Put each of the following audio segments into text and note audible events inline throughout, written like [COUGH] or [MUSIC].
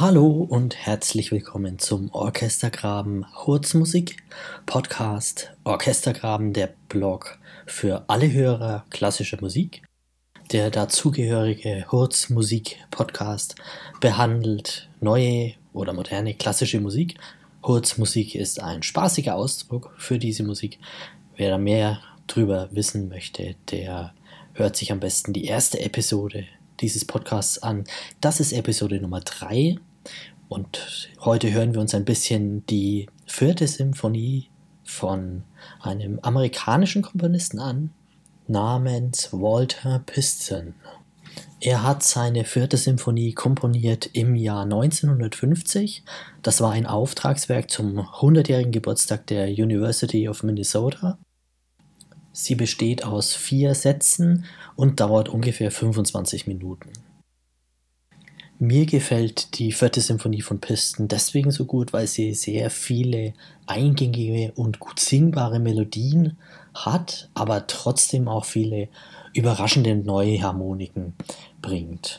Hallo und herzlich willkommen zum Orchestergraben Hurzmusik Podcast. Orchestergraben, der Blog für alle Hörer klassischer Musik. Der dazugehörige Hurzmusik Podcast behandelt neue oder moderne klassische Musik. Hurzmusik ist ein spaßiger Ausdruck für diese Musik. Wer da mehr drüber wissen möchte, der hört sich am besten die erste Episode dieses Podcasts an. Das ist Episode Nummer 3 und heute hören wir uns ein bisschen die vierte Symphonie von einem amerikanischen Komponisten an, namens Walter Piston. Er hat seine vierte Symphonie komponiert im Jahr 1950. Das war ein Auftragswerk zum 100-jährigen Geburtstag der University of Minnesota. Sie besteht aus vier Sätzen und dauert ungefähr 25 Minuten. Mir gefällt die vierte Symphonie von Pisten deswegen so gut, weil sie sehr viele eingängige und gut singbare Melodien hat, aber trotzdem auch viele überraschende neue Harmoniken bringt.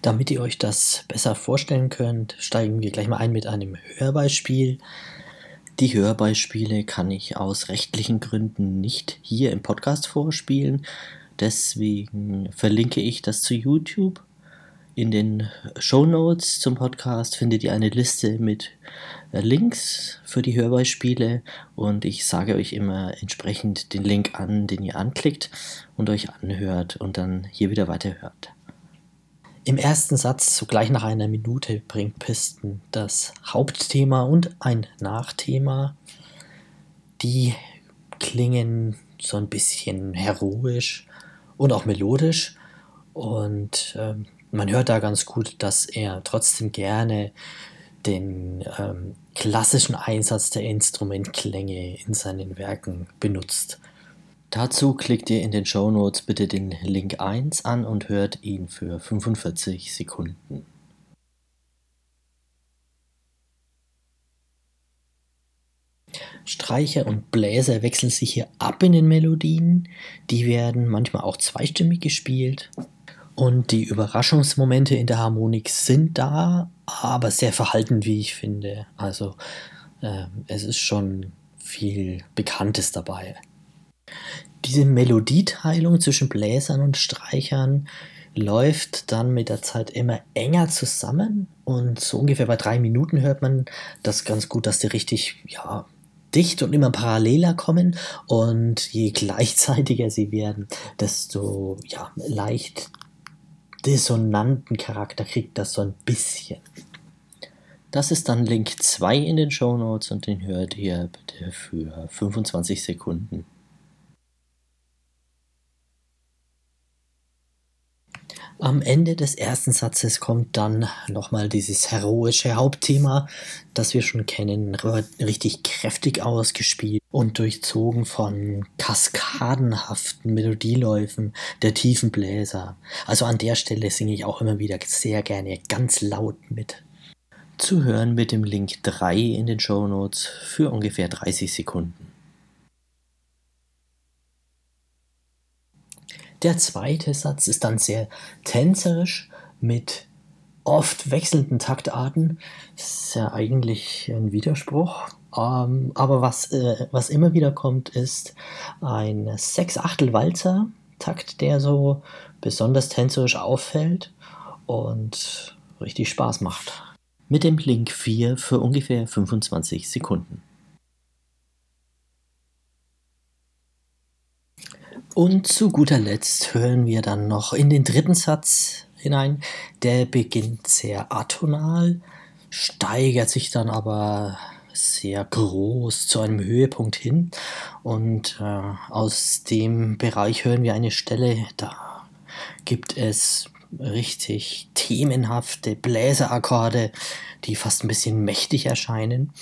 Damit ihr euch das besser vorstellen könnt, steigen wir gleich mal ein mit einem Hörbeispiel. Die Hörbeispiele kann ich aus rechtlichen Gründen nicht hier im Podcast vorspielen. Deswegen verlinke ich das zu YouTube. In den Show Notes zum Podcast findet ihr eine Liste mit äh, Links für die Hörbeispiele und ich sage euch immer entsprechend den Link an, den ihr anklickt und euch anhört und dann hier wieder weiterhört. Im ersten Satz, sogleich nach einer Minute, bringt Pisten das Hauptthema und ein Nachthema. Die klingen so ein bisschen heroisch und auch melodisch. Und äh, man hört da ganz gut, dass er trotzdem gerne den ähm, klassischen Einsatz der Instrumentklänge in seinen Werken benutzt. Dazu klickt ihr in den Show Notes bitte den Link 1 an und hört ihn für 45 Sekunden. Streicher und Bläser wechseln sich hier ab in den Melodien. Die werden manchmal auch zweistimmig gespielt. Und die Überraschungsmomente in der Harmonik sind da, aber sehr verhalten, wie ich finde. Also äh, es ist schon viel Bekanntes dabei. Diese Melodieteilung zwischen Bläsern und Streichern läuft dann mit der Zeit immer enger zusammen und so ungefähr bei drei Minuten hört man das ganz gut, dass die richtig ja, dicht und immer paralleler kommen und je [LAUGHS] gleichzeitiger sie werden, desto ja, leicht dissonanten Charakter kriegt das so ein bisschen. Das ist dann Link 2 in den Show Notes und den hört ihr bitte für 25 Sekunden. Am Ende des ersten Satzes kommt dann nochmal dieses heroische Hauptthema, das wir schon kennen, richtig kräftig ausgespielt und durchzogen von kaskadenhaften Melodieläufen der tiefen Bläser. Also an der Stelle singe ich auch immer wieder sehr gerne ganz laut mit. Zu hören mit dem Link 3 in den Show Notes für ungefähr 30 Sekunden. Der zweite Satz ist dann sehr tänzerisch mit oft wechselnden Taktarten. Das ist ja eigentlich ein Widerspruch. Ähm, aber was, äh, was immer wieder kommt, ist ein Sechs-Achtel-Walzer-Takt, der so besonders tänzerisch auffällt und richtig Spaß macht. Mit dem Link 4 für ungefähr 25 Sekunden. Und zu guter Letzt hören wir dann noch in den dritten Satz hinein. Der beginnt sehr atonal, steigert sich dann aber sehr groß zu einem Höhepunkt hin. Und äh, aus dem Bereich hören wir eine Stelle, da gibt es richtig themenhafte Bläserakkorde, die fast ein bisschen mächtig erscheinen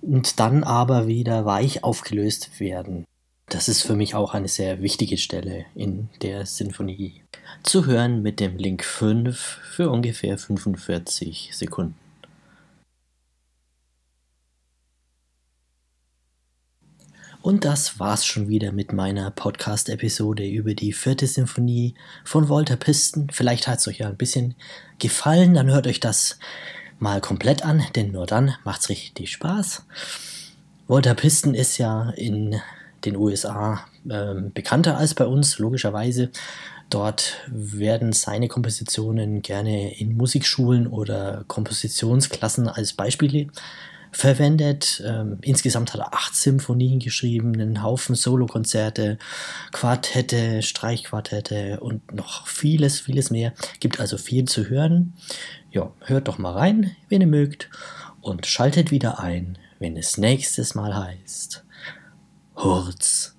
und dann aber wieder weich aufgelöst werden. Das ist für mich auch eine sehr wichtige Stelle in der Sinfonie. Zu hören mit dem Link 5 für ungefähr 45 Sekunden. Und das war's schon wieder mit meiner Podcast-Episode über die vierte Sinfonie von Walter Piston. Vielleicht hat's euch ja ein bisschen gefallen, dann hört euch das mal komplett an, denn nur dann macht's richtig Spaß. Walter Piston ist ja in den USA äh, bekannter als bei uns, logischerweise. Dort werden seine Kompositionen gerne in Musikschulen oder Kompositionsklassen als Beispiele verwendet. Ähm, insgesamt hat er acht Symphonien geschrieben, einen Haufen Solokonzerte, Quartette, Streichquartette und noch vieles, vieles mehr. Gibt also viel zu hören. Ja, hört doch mal rein, wenn ihr mögt, und schaltet wieder ein, wenn es nächstes Mal heißt Hurz